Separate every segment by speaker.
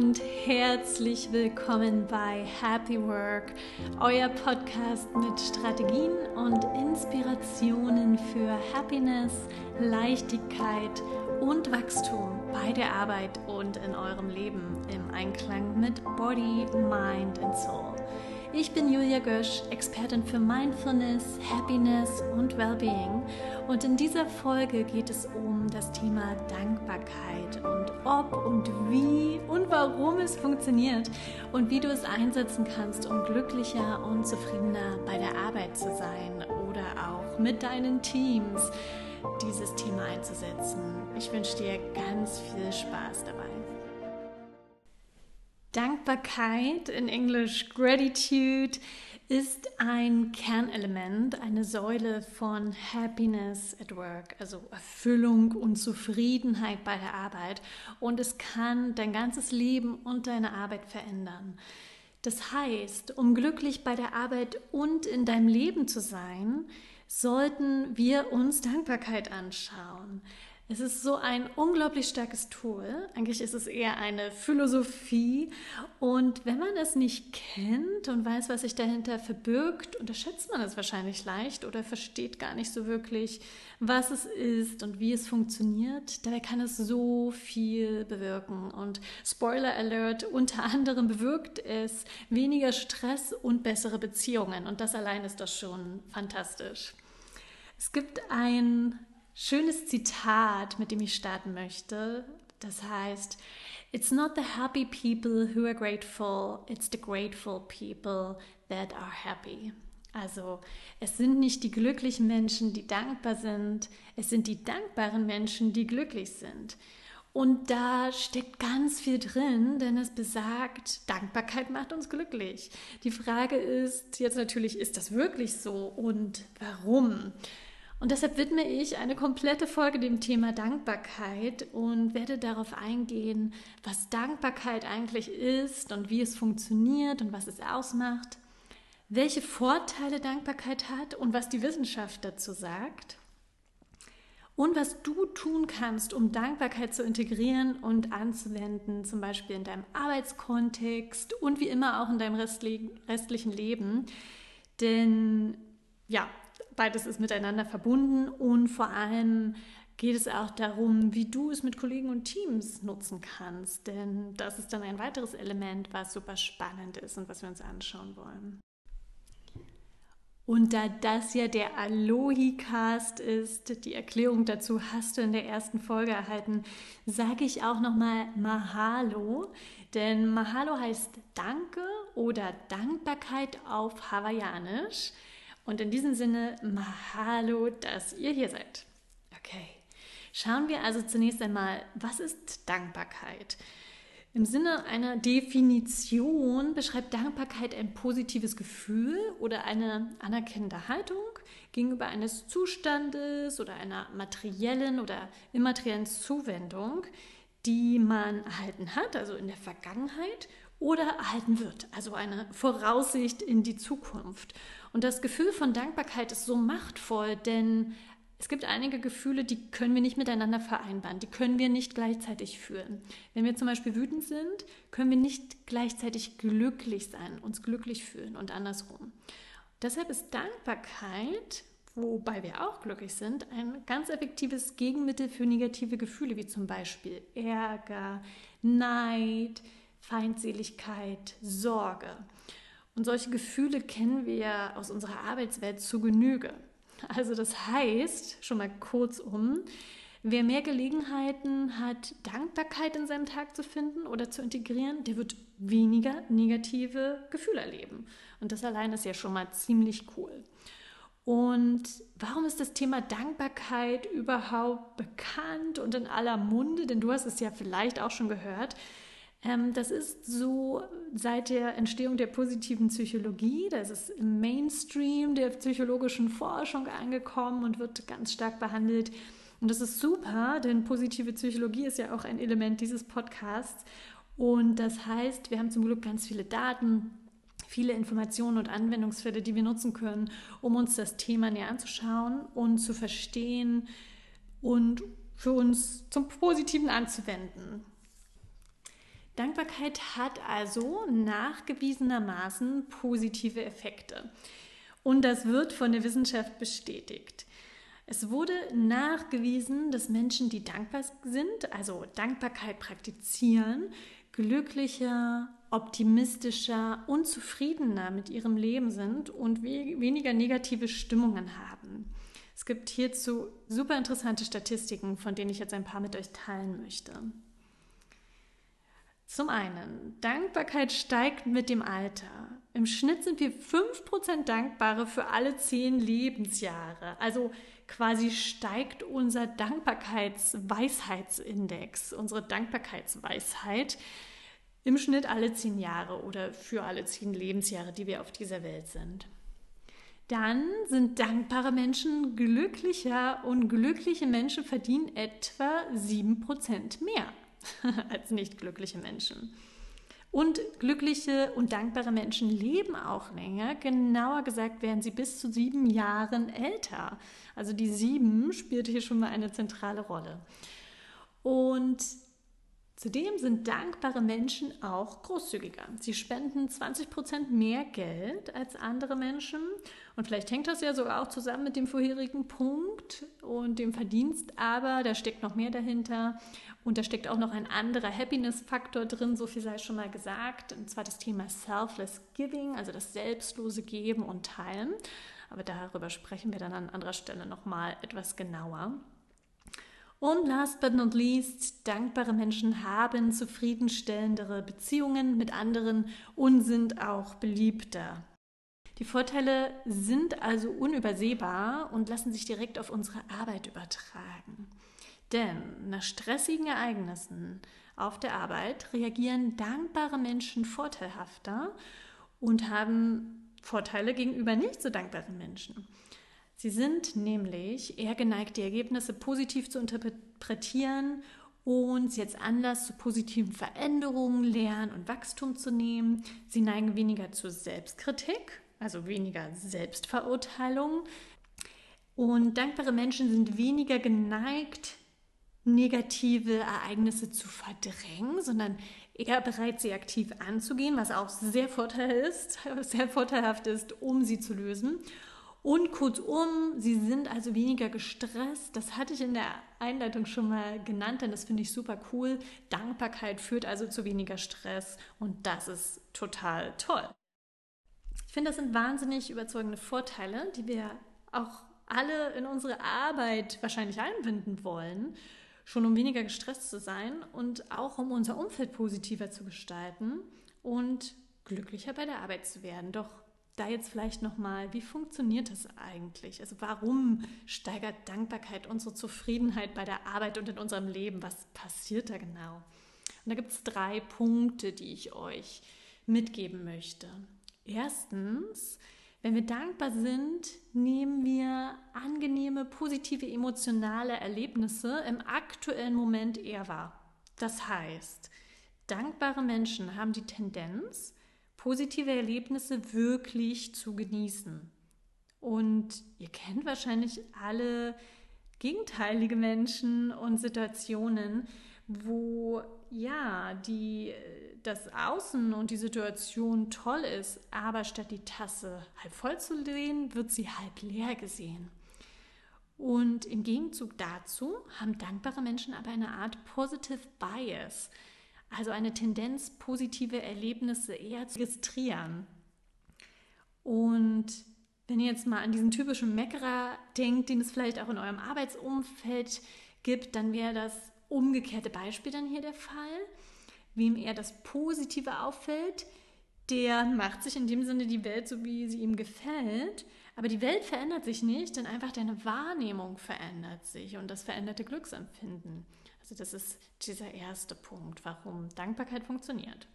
Speaker 1: und herzlich willkommen bei Happy Work, euer Podcast mit Strategien und Inspirationen für Happiness, Leichtigkeit und Wachstum bei der Arbeit und in eurem Leben im Einklang mit Body, Mind and Soul. Ich bin Julia Gösch, Expertin für Mindfulness, Happiness und Wellbeing. Und in dieser Folge geht es um das Thema Dankbarkeit und ob und wie und warum es funktioniert und wie du es einsetzen kannst, um glücklicher und zufriedener bei der Arbeit zu sein oder auch mit deinen Teams dieses Thema einzusetzen. Ich wünsche dir ganz viel Spaß dabei. Dankbarkeit, in Englisch Gratitude, ist ein Kernelement, eine Säule von Happiness at Work, also Erfüllung und Zufriedenheit bei der Arbeit. Und es kann dein ganzes Leben und deine Arbeit verändern. Das heißt, um glücklich bei der Arbeit und in deinem Leben zu sein, sollten wir uns Dankbarkeit anschauen. Es ist so ein unglaublich starkes Tool. Eigentlich ist es eher eine Philosophie. Und wenn man es nicht kennt und weiß, was sich dahinter verbirgt, unterschätzt man es wahrscheinlich leicht oder versteht gar nicht so wirklich, was es ist und wie es funktioniert. Dabei kann es so viel bewirken. Und Spoiler Alert, unter anderem bewirkt es weniger Stress und bessere Beziehungen. Und das allein ist doch schon fantastisch. Es gibt ein schönes Zitat, mit dem ich starten möchte. Das heißt, It's not the happy people who are grateful, it's the grateful people that are happy. Also es sind nicht die glücklichen Menschen, die dankbar sind, es sind die dankbaren Menschen, die glücklich sind. Und da steckt ganz viel drin, denn es besagt, Dankbarkeit macht uns glücklich. Die Frage ist jetzt natürlich, ist das wirklich so und warum? Und deshalb widme ich eine komplette Folge dem Thema Dankbarkeit und werde darauf eingehen, was Dankbarkeit eigentlich ist und wie es funktioniert und was es ausmacht, welche Vorteile Dankbarkeit hat und was die Wissenschaft dazu sagt und was du tun kannst, um Dankbarkeit zu integrieren und anzuwenden, zum Beispiel in deinem Arbeitskontext und wie immer auch in deinem restlichen Leben. Denn ja, beides ist miteinander verbunden und vor allem geht es auch darum, wie du es mit Kollegen und Teams nutzen kannst. Denn das ist dann ein weiteres Element, was super spannend ist und was wir uns anschauen wollen. Und da das ja der Alohi-Cast ist, die Erklärung dazu hast du in der ersten Folge erhalten, sage ich auch nochmal Mahalo. Denn Mahalo heißt Danke oder Dankbarkeit auf Hawaiianisch. Und in diesem Sinne, Mahalo, dass ihr hier seid. Okay, schauen wir also zunächst einmal, was ist Dankbarkeit? Im Sinne einer Definition beschreibt Dankbarkeit ein positives Gefühl oder eine anerkennende Haltung gegenüber eines Zustandes oder einer materiellen oder immateriellen Zuwendung, die man erhalten hat, also in der Vergangenheit, oder erhalten wird, also eine Voraussicht in die Zukunft. Und das Gefühl von Dankbarkeit ist so machtvoll, denn es gibt einige Gefühle, die können wir nicht miteinander vereinbaren, die können wir nicht gleichzeitig fühlen. Wenn wir zum Beispiel wütend sind, können wir nicht gleichzeitig glücklich sein, uns glücklich fühlen und andersrum. Deshalb ist Dankbarkeit, wobei wir auch glücklich sind, ein ganz effektives Gegenmittel für negative Gefühle, wie zum Beispiel Ärger, Neid, Feindseligkeit, Sorge. Und solche Gefühle kennen wir aus unserer Arbeitswelt zu Genüge. Also das heißt, schon mal kurzum, wer mehr Gelegenheiten hat, Dankbarkeit in seinem Tag zu finden oder zu integrieren, der wird weniger negative Gefühle erleben. Und das allein ist ja schon mal ziemlich cool. Und warum ist das Thema Dankbarkeit überhaupt bekannt und in aller Munde? Denn du hast es ja vielleicht auch schon gehört. Ähm, das ist so seit der Entstehung der positiven Psychologie, das ist im Mainstream der psychologischen Forschung angekommen und wird ganz stark behandelt. Und das ist super, denn positive Psychologie ist ja auch ein Element dieses Podcasts. Und das heißt, wir haben zum Glück ganz viele Daten, viele Informationen und Anwendungsfälle, die wir nutzen können, um uns das Thema näher anzuschauen und zu verstehen und für uns zum Positiven anzuwenden. Dankbarkeit hat also nachgewiesenermaßen positive Effekte. Und das wird von der Wissenschaft bestätigt. Es wurde nachgewiesen, dass Menschen, die dankbar sind, also Dankbarkeit praktizieren, glücklicher, optimistischer und zufriedener mit ihrem Leben sind und weniger negative Stimmungen haben. Es gibt hierzu super interessante Statistiken, von denen ich jetzt ein paar mit euch teilen möchte. Zum einen, Dankbarkeit steigt mit dem Alter. Im Schnitt sind wir 5% dankbarer für alle 10 Lebensjahre. Also quasi steigt unser Dankbarkeitsweisheitsindex, unsere Dankbarkeitsweisheit im Schnitt alle 10 Jahre oder für alle 10 Lebensjahre, die wir auf dieser Welt sind. Dann sind dankbare Menschen glücklicher und glückliche Menschen verdienen etwa 7% mehr. als nicht glückliche Menschen. Und glückliche und dankbare Menschen leben auch länger. Genauer gesagt werden sie bis zu sieben Jahren älter. Also die sieben spielt hier schon mal eine zentrale Rolle. Und Zudem sind dankbare Menschen auch großzügiger. Sie spenden 20 Prozent mehr Geld als andere Menschen. Und vielleicht hängt das ja sogar auch zusammen mit dem vorherigen Punkt und dem Verdienst, aber da steckt noch mehr dahinter. Und da steckt auch noch ein anderer Happiness-Faktor drin, so viel sei schon mal gesagt. Und zwar das Thema Selfless Giving, also das selbstlose Geben und Teilen. Aber darüber sprechen wir dann an anderer Stelle nochmal etwas genauer. Und last but not least, dankbare Menschen haben zufriedenstellendere Beziehungen mit anderen und sind auch beliebter. Die Vorteile sind also unübersehbar und lassen sich direkt auf unsere Arbeit übertragen. Denn nach stressigen Ereignissen auf der Arbeit reagieren dankbare Menschen vorteilhafter und haben Vorteile gegenüber nicht so dankbaren Menschen. Sie sind nämlich eher geneigt, die Ergebnisse positiv zu interpretieren und als Anlass zu positiven Veränderungen, Lernen und Wachstum zu nehmen. Sie neigen weniger zur Selbstkritik, also weniger Selbstverurteilung. Und dankbare Menschen sind weniger geneigt, negative Ereignisse zu verdrängen, sondern eher bereit, sie aktiv anzugehen, was auch sehr, vorteil ist, sehr vorteilhaft ist, um sie zu lösen. Und kurzum, sie sind also weniger gestresst. Das hatte ich in der Einleitung schon mal genannt, denn das finde ich super cool. Dankbarkeit führt also zu weniger Stress und das ist total toll. Ich finde, das sind wahnsinnig überzeugende Vorteile, die wir auch alle in unsere Arbeit wahrscheinlich einbinden wollen, schon um weniger gestresst zu sein und auch um unser Umfeld positiver zu gestalten und glücklicher bei der Arbeit zu werden. Doch da jetzt vielleicht nochmal, wie funktioniert das eigentlich? Also warum steigert Dankbarkeit unsere Zufriedenheit bei der Arbeit und in unserem Leben? Was passiert da genau? Und da gibt es drei Punkte, die ich euch mitgeben möchte. Erstens, wenn wir dankbar sind, nehmen wir angenehme, positive, emotionale Erlebnisse im aktuellen Moment eher wahr. Das heißt, dankbare Menschen haben die Tendenz, positive Erlebnisse wirklich zu genießen. Und ihr kennt wahrscheinlich alle gegenteilige Menschen und Situationen, wo ja, die das Außen und die Situation toll ist, aber statt die Tasse halb voll zu sehen, wird sie halb leer gesehen. Und im Gegenzug dazu haben dankbare Menschen aber eine Art Positive Bias. Also eine Tendenz, positive Erlebnisse eher zu registrieren. Und wenn ihr jetzt mal an diesen typischen Meckerer denkt, den es vielleicht auch in eurem Arbeitsumfeld gibt, dann wäre das umgekehrte Beispiel dann hier der Fall. Wem eher das Positive auffällt, der macht sich in dem Sinne die Welt so, wie sie ihm gefällt. Aber die Welt verändert sich nicht, denn einfach deine Wahrnehmung verändert sich und das veränderte Glücksempfinden. Also das ist dieser erste Punkt, warum Dankbarkeit funktioniert.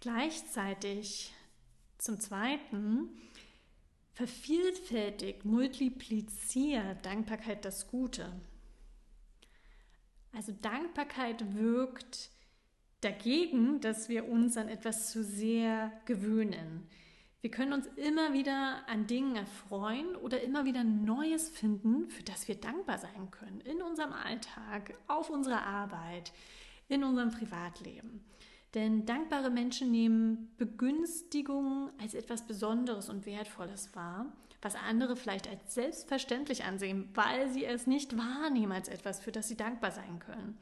Speaker 1: Gleichzeitig zum Zweiten vervielfältigt, multipliziert Dankbarkeit das Gute. Also Dankbarkeit wirkt dagegen, dass wir uns an etwas zu sehr gewöhnen. Wir können uns immer wieder an Dingen erfreuen oder immer wieder Neues finden, für das wir dankbar sein können. In unserem Alltag, auf unserer Arbeit, in unserem Privatleben. Denn dankbare Menschen nehmen Begünstigungen als etwas Besonderes und Wertvolles wahr, was andere vielleicht als selbstverständlich ansehen, weil sie es nicht wahrnehmen als etwas, für das sie dankbar sein können.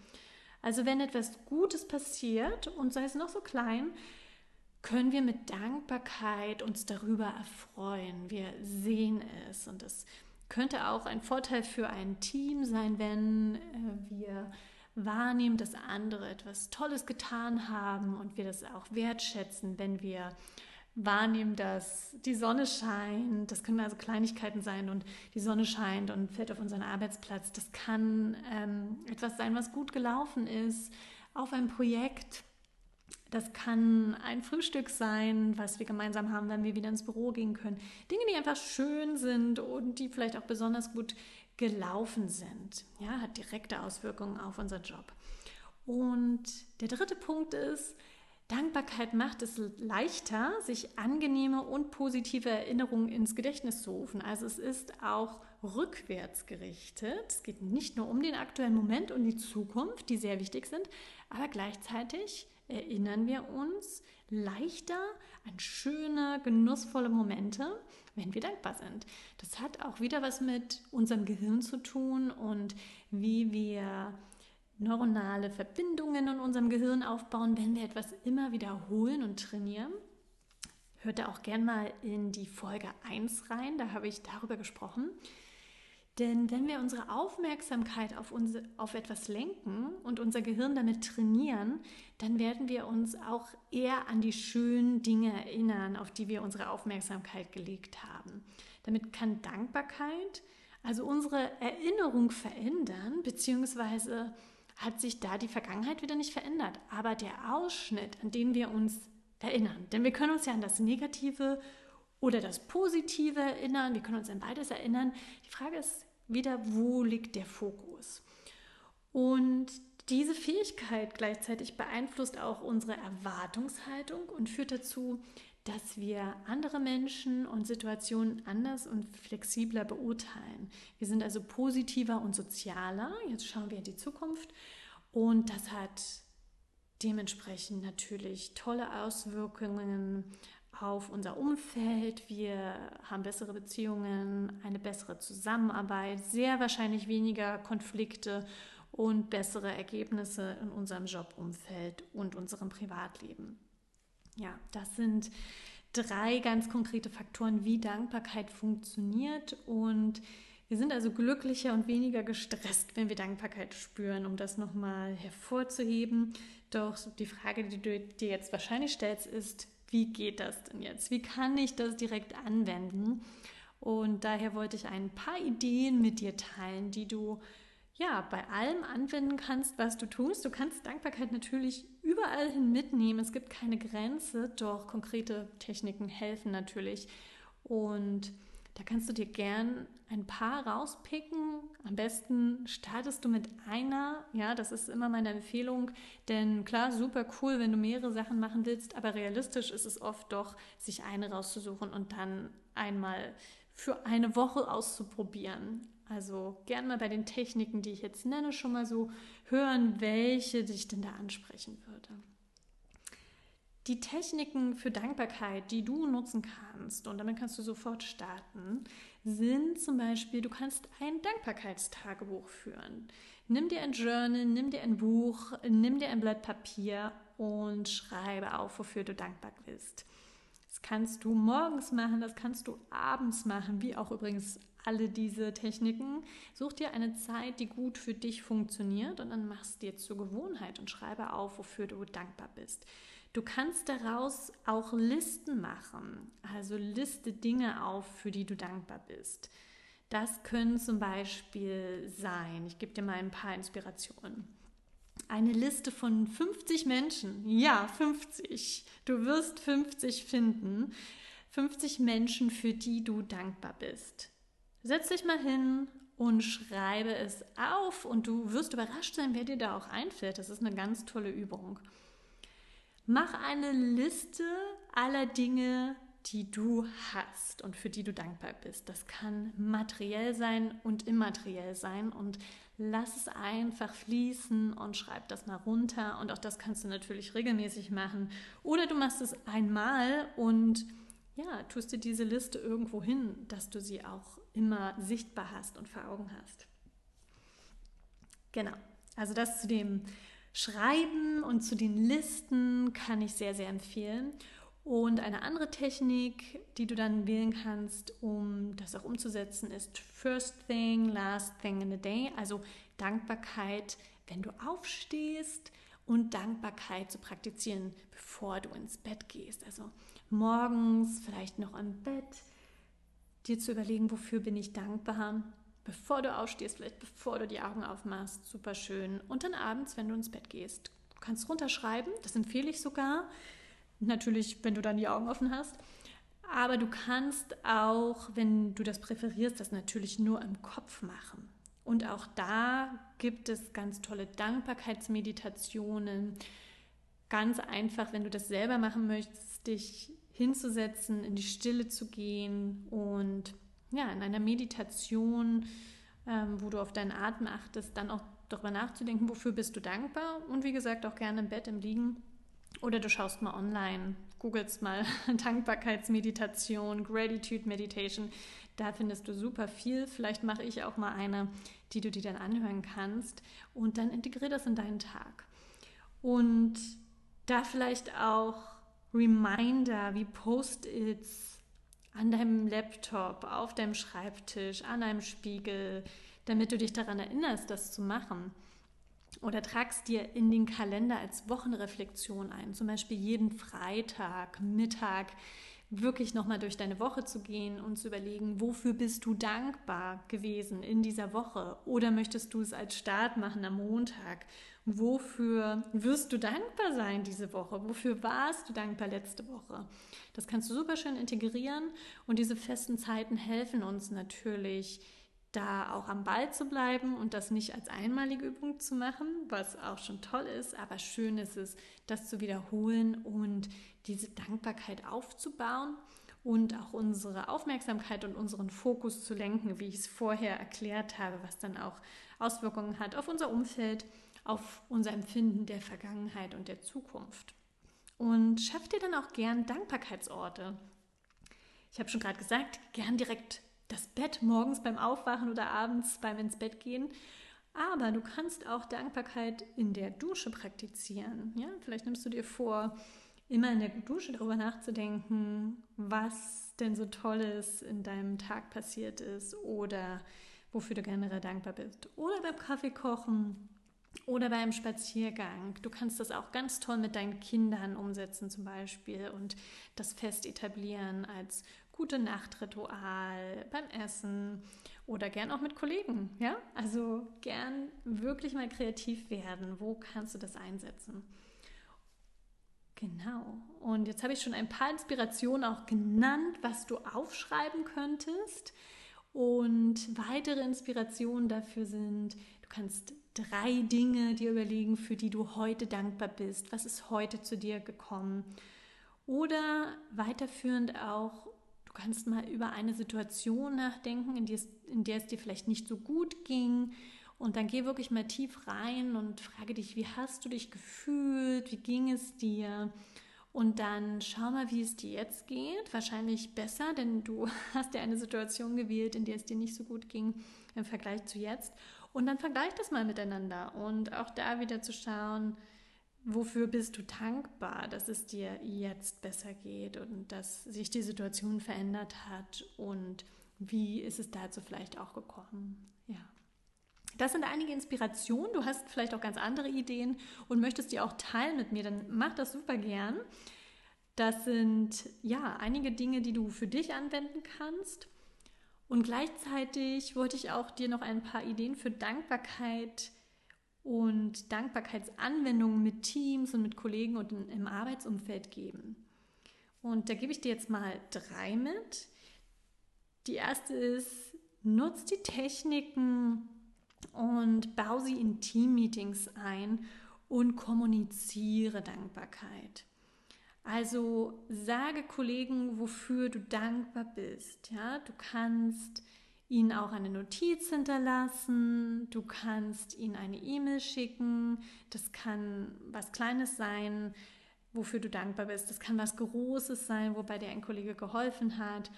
Speaker 1: Also wenn etwas Gutes passiert und sei es noch so klein, können wir mit Dankbarkeit uns darüber erfreuen. Wir sehen es und es könnte auch ein Vorteil für ein Team sein, wenn äh, wir wahrnehmen, dass andere etwas Tolles getan haben und wir das auch wertschätzen, wenn wir wahrnehmen, dass die Sonne scheint. Das können also Kleinigkeiten sein und die Sonne scheint und fällt auf unseren Arbeitsplatz. Das kann ähm, etwas sein, was gut gelaufen ist auf einem Projekt. Das kann ein Frühstück sein, was wir gemeinsam haben, wenn wir wieder ins Büro gehen können. Dinge, die einfach schön sind und die vielleicht auch besonders gut gelaufen sind. Ja, hat direkte Auswirkungen auf unseren Job. Und der dritte Punkt ist, Dankbarkeit macht es leichter, sich angenehme und positive Erinnerungen ins Gedächtnis zu rufen. Also es ist auch rückwärts gerichtet. Es geht nicht nur um den aktuellen Moment und die Zukunft, die sehr wichtig sind, aber gleichzeitig erinnern wir uns leichter an schöne, genussvolle Momente, wenn wir dankbar sind. Das hat auch wieder was mit unserem Gehirn zu tun und wie wir neuronale Verbindungen in unserem Gehirn aufbauen, wenn wir etwas immer wiederholen und trainieren. Hört da auch gern mal in die Folge 1 rein, da habe ich darüber gesprochen. Denn wenn wir unsere Aufmerksamkeit auf, uns, auf etwas lenken und unser Gehirn damit trainieren, dann werden wir uns auch eher an die schönen Dinge erinnern, auf die wir unsere Aufmerksamkeit gelegt haben. Damit kann Dankbarkeit also unsere Erinnerung verändern, beziehungsweise hat sich da die Vergangenheit wieder nicht verändert, aber der Ausschnitt, an den wir uns erinnern. Denn wir können uns ja an das Negative oder das Positive erinnern, wir können uns an beides erinnern. Die Frage ist wieder, wo liegt der Fokus? Und diese Fähigkeit gleichzeitig beeinflusst auch unsere Erwartungshaltung und führt dazu, dass wir andere Menschen und Situationen anders und flexibler beurteilen. Wir sind also positiver und sozialer. Jetzt schauen wir in die Zukunft und das hat dementsprechend natürlich tolle Auswirkungen auf unser Umfeld. Wir haben bessere Beziehungen, eine bessere Zusammenarbeit, sehr wahrscheinlich weniger Konflikte und bessere Ergebnisse in unserem Jobumfeld und unserem Privatleben. Ja, das sind drei ganz konkrete Faktoren, wie Dankbarkeit funktioniert und wir sind also glücklicher und weniger gestresst, wenn wir Dankbarkeit spüren, um das nochmal hervorzuheben. Doch die Frage, die du dir jetzt wahrscheinlich stellst, ist, wie geht das denn jetzt? Wie kann ich das direkt anwenden? Und daher wollte ich ein paar Ideen mit dir teilen, die du ja, bei allem anwenden kannst, was du tust. Du kannst Dankbarkeit natürlich überall hin mitnehmen. Es gibt keine Grenze, doch konkrete Techniken helfen natürlich. Und da kannst du dir gern ein paar rauspicken. Am besten startest du mit einer. Ja, das ist immer meine Empfehlung. Denn klar, super cool, wenn du mehrere Sachen machen willst. Aber realistisch ist es oft doch, sich eine rauszusuchen und dann einmal für eine Woche auszuprobieren. Also gern mal bei den Techniken, die ich jetzt nenne, schon mal so hören, welche dich denn da ansprechen würde. Die Techniken für Dankbarkeit, die du nutzen kannst, und damit kannst du sofort starten, sind zum Beispiel, du kannst ein Dankbarkeitstagebuch führen. Nimm dir ein Journal, nimm dir ein Buch, nimm dir ein Blatt Papier und schreibe auf, wofür du dankbar bist. Das kannst du morgens machen, das kannst du abends machen, wie auch übrigens alle diese Techniken. Such dir eine Zeit, die gut für dich funktioniert und dann machst dir zur Gewohnheit und schreibe auf, wofür du dankbar bist. Du kannst daraus auch Listen machen, also liste Dinge auf, für die du dankbar bist. Das können zum Beispiel sein, ich gebe dir mal ein paar Inspirationen. Eine Liste von 50 Menschen, ja, 50. Du wirst 50 finden. 50 Menschen, für die du dankbar bist. Setz dich mal hin und schreibe es auf und du wirst überrascht sein, wer dir da auch einfällt. Das ist eine ganz tolle Übung. Mach eine Liste aller Dinge, die du hast und für die du dankbar bist. Das kann materiell sein und immateriell sein und lass es einfach fließen und schreib das mal runter und auch das kannst du natürlich regelmäßig machen oder du machst es einmal und ja, tust dir diese Liste irgendwo hin, dass du sie auch immer sichtbar hast und vor Augen hast. Genau. Also das zu dem Schreiben und zu den Listen kann ich sehr, sehr empfehlen. Und eine andere Technik, die du dann wählen kannst, um das auch umzusetzen, ist First Thing, Last Thing in the Day, also Dankbarkeit, wenn du aufstehst und Dankbarkeit zu praktizieren, bevor du ins Bett gehst. Also morgens vielleicht noch im Bett, dir zu überlegen, wofür bin ich dankbar, bevor du aufstehst, vielleicht bevor du die Augen aufmachst, super schön. Und dann abends, wenn du ins Bett gehst, du kannst runterschreiben, das empfehle ich sogar Natürlich, wenn du dann die Augen offen hast. Aber du kannst auch, wenn du das präferierst, das natürlich nur im Kopf machen. Und auch da gibt es ganz tolle Dankbarkeitsmeditationen. Ganz einfach, wenn du das selber machen möchtest, dich hinzusetzen, in die Stille zu gehen und ja, in einer Meditation, ähm, wo du auf deinen Atem achtest, dann auch darüber nachzudenken, wofür bist du dankbar und wie gesagt auch gerne im Bett, im Liegen oder du schaust mal online, googelst mal Dankbarkeitsmeditation, Gratitude Meditation. Da findest du super viel. Vielleicht mache ich auch mal eine, die du dir dann anhören kannst. Und dann integriere das in deinen Tag. Und da vielleicht auch Reminder wie Post-its an deinem Laptop, auf deinem Schreibtisch, an einem Spiegel, damit du dich daran erinnerst, das zu machen. Oder tragst dir in den Kalender als Wochenreflexion ein, zum Beispiel jeden Freitag, Mittag wirklich nochmal durch deine Woche zu gehen und zu überlegen, wofür bist du dankbar gewesen in dieser Woche? Oder möchtest du es als Start machen am Montag? Wofür wirst du dankbar sein diese Woche? Wofür warst du dankbar letzte Woche? Das kannst du super schön integrieren und diese festen Zeiten helfen uns natürlich, da auch am Ball zu bleiben und das nicht als einmalige Übung zu machen, was auch schon toll ist, aber schön ist es, das zu wiederholen und diese Dankbarkeit aufzubauen und auch unsere Aufmerksamkeit und unseren Fokus zu lenken, wie ich es vorher erklärt habe, was dann auch Auswirkungen hat auf unser Umfeld, auf unser Empfinden der Vergangenheit und der Zukunft. Und schafft dir dann auch gern Dankbarkeitsorte. Ich habe schon gerade gesagt, gern direkt das Bett morgens beim Aufwachen oder abends beim ins Bett gehen. Aber du kannst auch Dankbarkeit in der Dusche praktizieren. Ja, vielleicht nimmst du dir vor, immer in der Dusche darüber nachzudenken, was denn so Tolles in deinem Tag passiert ist oder wofür du generell dankbar bist. Oder beim Kaffee kochen oder beim Spaziergang. Du kannst das auch ganz toll mit deinen Kindern umsetzen zum Beispiel und das fest etablieren als gute Nachtritual beim Essen oder gern auch mit Kollegen. Ja, also gern wirklich mal kreativ werden. Wo kannst du das einsetzen? Genau. Und jetzt habe ich schon ein paar Inspirationen auch genannt, was du aufschreiben könntest. Und weitere Inspirationen dafür sind, du kannst drei Dinge dir überlegen, für die du heute dankbar bist. Was ist heute zu dir gekommen? Oder weiterführend auch kannst mal über eine Situation nachdenken, in, es, in der es dir vielleicht nicht so gut ging. Und dann geh wirklich mal tief rein und frage dich, wie hast du dich gefühlt? Wie ging es dir? Und dann schau mal, wie es dir jetzt geht. Wahrscheinlich besser, denn du hast ja eine Situation gewählt, in der es dir nicht so gut ging im Vergleich zu jetzt. Und dann vergleich das mal miteinander und auch da wieder zu schauen, wofür bist du dankbar, dass es dir jetzt besser geht und dass sich die Situation verändert hat und wie ist es dazu vielleicht auch gekommen? Ja. Das sind einige Inspirationen. Du hast vielleicht auch ganz andere Ideen und möchtest die auch teilen mit mir, dann mach das super gern. Das sind ja einige Dinge, die du für dich anwenden kannst. Und gleichzeitig wollte ich auch dir noch ein paar Ideen für Dankbarkeit und Dankbarkeitsanwendungen mit Teams und mit Kollegen und im Arbeitsumfeld geben. Und da gebe ich dir jetzt mal drei mit. Die erste ist, nutz die Techniken und bau sie in Teammeetings ein und kommuniziere Dankbarkeit. Also sage Kollegen, wofür du dankbar bist. Ja, du kannst ihnen auch eine Notiz hinterlassen, du kannst ihnen eine E-Mail schicken, das kann was Kleines sein, wofür du dankbar bist, das kann was Großes sein, wobei dir ein Kollege geholfen hat.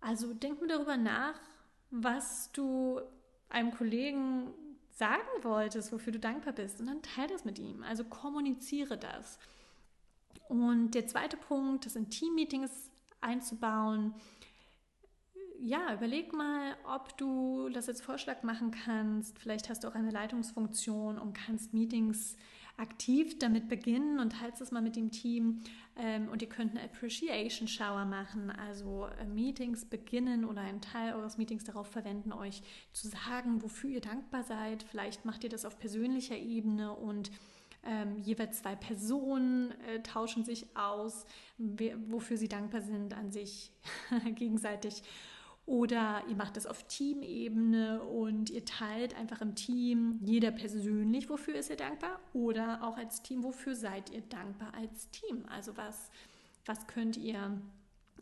Speaker 1: Also denk mir darüber nach, was du einem Kollegen sagen wolltest, wofür du dankbar bist und dann teile das mit ihm. Also kommuniziere das. Und der zweite Punkt, das in Teammeetings einzubauen, ja, überleg mal, ob du das als Vorschlag machen kannst. Vielleicht hast du auch eine Leitungsfunktion und kannst Meetings aktiv damit beginnen und teilst es mal mit dem Team. Ähm, und ihr könnt eine Appreciation Shower machen, also äh, Meetings beginnen oder einen Teil eures Meetings darauf verwenden, euch zu sagen, wofür ihr dankbar seid. Vielleicht macht ihr das auf persönlicher Ebene und ähm, jeweils zwei Personen äh, tauschen sich aus, wofür sie dankbar sind an sich gegenseitig. Oder ihr macht das auf Teamebene und ihr teilt einfach im Team jeder persönlich, wofür ist ihr dankbar. Oder auch als Team, wofür seid ihr dankbar als Team. Also was, was könnt ihr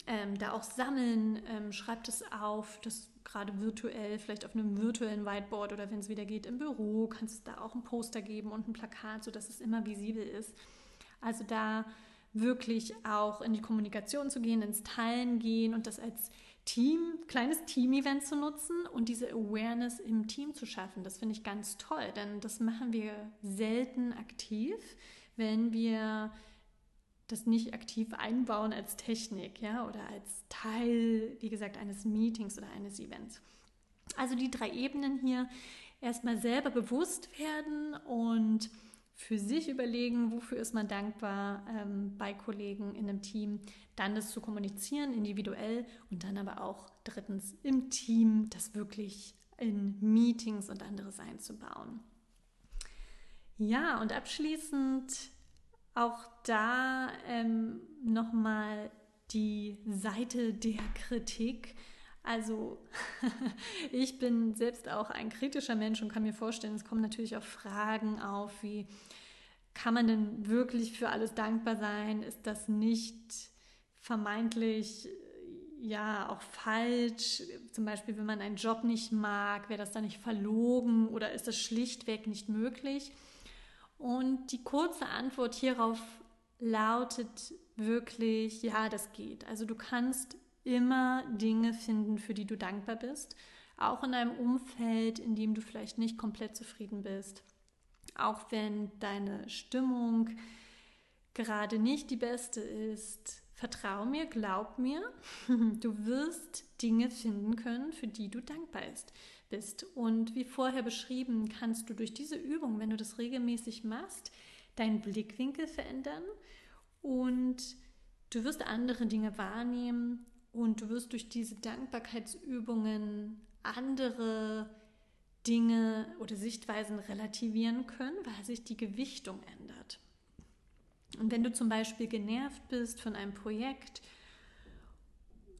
Speaker 1: ähm, da auch sammeln. Ähm, schreibt es auf, das gerade virtuell, vielleicht auf einem virtuellen Whiteboard oder wenn es wieder geht im Büro, kannst du da auch ein Poster geben und ein Plakat, sodass es immer visibel ist. Also da wirklich auch in die Kommunikation zu gehen, ins Teilen gehen und das als Team, kleines Team-Event zu nutzen und diese Awareness im Team zu schaffen. Das finde ich ganz toll, denn das machen wir selten aktiv, wenn wir das nicht aktiv einbauen als Technik, ja, oder als Teil, wie gesagt, eines Meetings oder eines Events. Also die drei Ebenen hier erstmal selber bewusst werden und für sich überlegen, wofür ist man dankbar ähm, bei Kollegen in einem Team, dann das zu kommunizieren, individuell und dann aber auch drittens im Team das wirklich in Meetings und anderes einzubauen. Ja, und abschließend auch da ähm, nochmal die Seite der Kritik. Also ich bin selbst auch ein kritischer Mensch und kann mir vorstellen, es kommen natürlich auch Fragen auf, wie kann man denn wirklich für alles dankbar sein? Ist das nicht vermeintlich ja auch falsch? Zum Beispiel, wenn man einen Job nicht mag, wäre das dann nicht verlogen oder ist das schlichtweg nicht möglich? Und die kurze Antwort hierauf lautet wirklich, ja, das geht. Also du kannst immer Dinge finden, für die du dankbar bist, auch in einem Umfeld, in dem du vielleicht nicht komplett zufrieden bist. Auch wenn deine Stimmung gerade nicht die beste ist, vertrau mir, glaub mir, du wirst Dinge finden können, für die du dankbar bist. Und wie vorher beschrieben, kannst du durch diese Übung, wenn du das regelmäßig machst, deinen Blickwinkel verändern und du wirst andere Dinge wahrnehmen und du wirst durch diese Dankbarkeitsübungen andere Dinge oder Sichtweisen relativieren können, weil sich die Gewichtung ändert. Und wenn du zum Beispiel genervt bist von einem Projekt,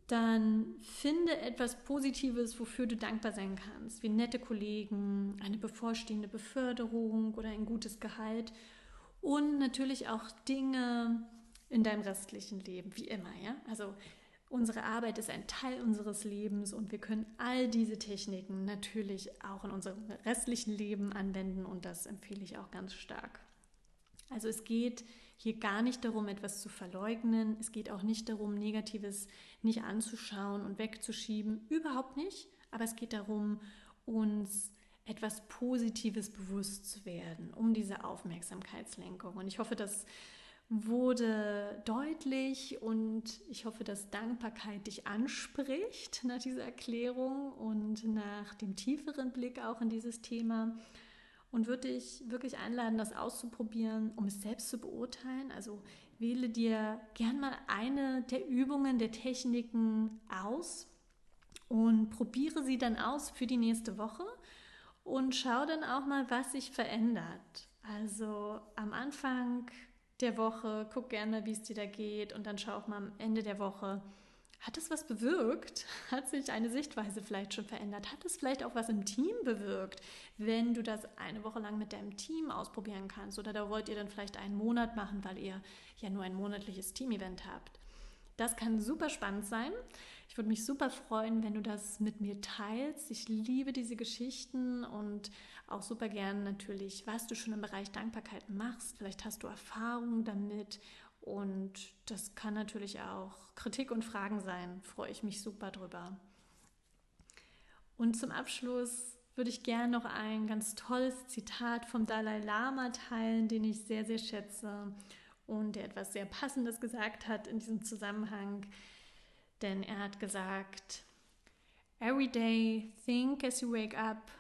Speaker 1: dann finde etwas Positives, wofür du dankbar sein kannst, wie nette Kollegen, eine bevorstehende Beförderung oder ein gutes Gehalt und natürlich auch Dinge in deinem restlichen Leben, wie immer, ja? Also Unsere Arbeit ist ein Teil unseres Lebens und wir können all diese Techniken natürlich auch in unserem restlichen Leben anwenden und das empfehle ich auch ganz stark. Also es geht hier gar nicht darum, etwas zu verleugnen. Es geht auch nicht darum, Negatives nicht anzuschauen und wegzuschieben. Überhaupt nicht. Aber es geht darum, uns etwas Positives bewusst zu werden, um diese Aufmerksamkeitslenkung. Und ich hoffe, dass wurde deutlich und ich hoffe, dass Dankbarkeit dich anspricht nach dieser Erklärung und nach dem tieferen Blick auch in dieses Thema und würde dich wirklich einladen, das auszuprobieren, um es selbst zu beurteilen. Also wähle dir gern mal eine der Übungen, der Techniken aus und probiere sie dann aus für die nächste Woche und schau dann auch mal, was sich verändert. Also am Anfang der Woche. Guck gerne, wie es dir da geht und dann schau auch mal am Ende der Woche, hat es was bewirkt? Hat sich eine Sichtweise vielleicht schon verändert? Hat es vielleicht auch was im Team bewirkt, wenn du das eine Woche lang mit deinem Team ausprobieren kannst? Oder da wollt ihr dann vielleicht einen Monat machen, weil ihr ja nur ein monatliches Team-Event habt. Das kann super spannend sein. Ich würde mich super freuen, wenn du das mit mir teilst. Ich liebe diese Geschichten und auch super gern natürlich, was du schon im Bereich Dankbarkeit machst. Vielleicht hast du Erfahrungen damit und das kann natürlich auch Kritik und Fragen sein. Freue ich mich super drüber. Und zum Abschluss würde ich gerne noch ein ganz tolles Zitat vom Dalai Lama teilen, den ich sehr, sehr schätze und der etwas sehr Passendes gesagt hat in diesem Zusammenhang. Denn er hat gesagt, Every day think as you wake up.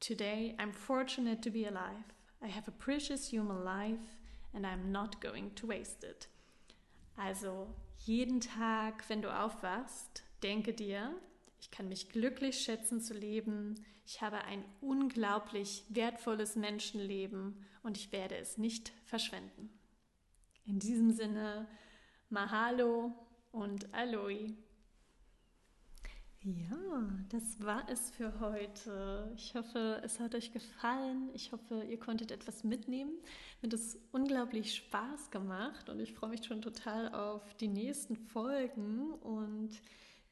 Speaker 1: Today I'm fortunate to be alive. I have a precious human life and I'm not going to waste it. Also jeden Tag, wenn du aufwachst, denke dir, ich kann mich glücklich schätzen zu leben. Ich habe ein unglaublich wertvolles Menschenleben und ich werde es nicht verschwenden. In diesem Sinne, Mahalo und Aloy. Ja, das war es für heute. Ich hoffe, es hat euch gefallen. Ich hoffe, ihr konntet etwas mitnehmen. Mir hat es unglaublich Spaß gemacht und ich freue mich schon total auf die nächsten Folgen und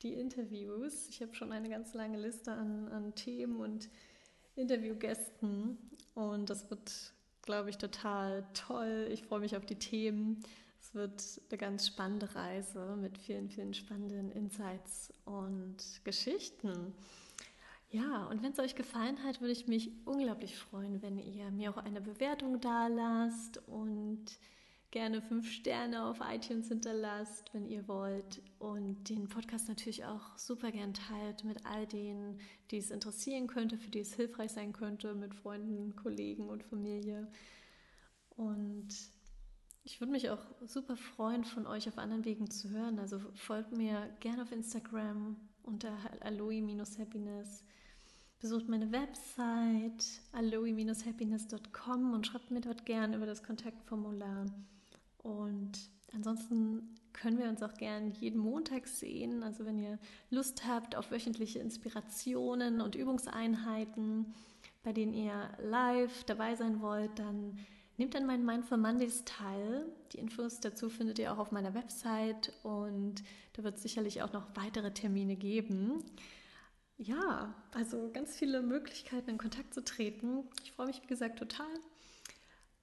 Speaker 1: die Interviews. Ich habe schon eine ganz lange Liste an, an Themen und Interviewgästen und das wird, glaube ich, total toll. Ich freue mich auf die Themen. Es wird eine ganz spannende Reise mit vielen, vielen spannenden Insights und Geschichten. Ja, und wenn es euch gefallen hat, würde ich mich unglaublich freuen, wenn ihr mir auch eine Bewertung da lasst und gerne fünf Sterne auf iTunes hinterlasst, wenn ihr wollt. Und den Podcast natürlich auch super gern teilt mit all denen, die es interessieren könnte, für die es hilfreich sein könnte, mit Freunden, Kollegen und Familie. Und ich würde mich auch super freuen, von euch auf anderen Wegen zu hören. Also folgt mir gerne auf Instagram unter aloe-happiness. Besucht meine Website aloe-happiness.com und schreibt mir dort gerne über das Kontaktformular. Und ansonsten können wir uns auch gerne jeden Montag sehen. Also wenn ihr Lust habt auf wöchentliche Inspirationen und Übungseinheiten, bei denen ihr live dabei sein wollt, dann Nehmt an meinen Mindful Mondays teil. Die Infos dazu findet ihr auch auf meiner Website und da wird es sicherlich auch noch weitere Termine geben. Ja, also ganz viele Möglichkeiten in Kontakt zu treten. Ich freue mich, wie gesagt, total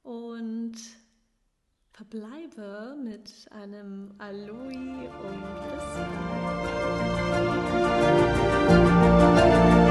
Speaker 1: und verbleibe mit einem Aloe und bis bald.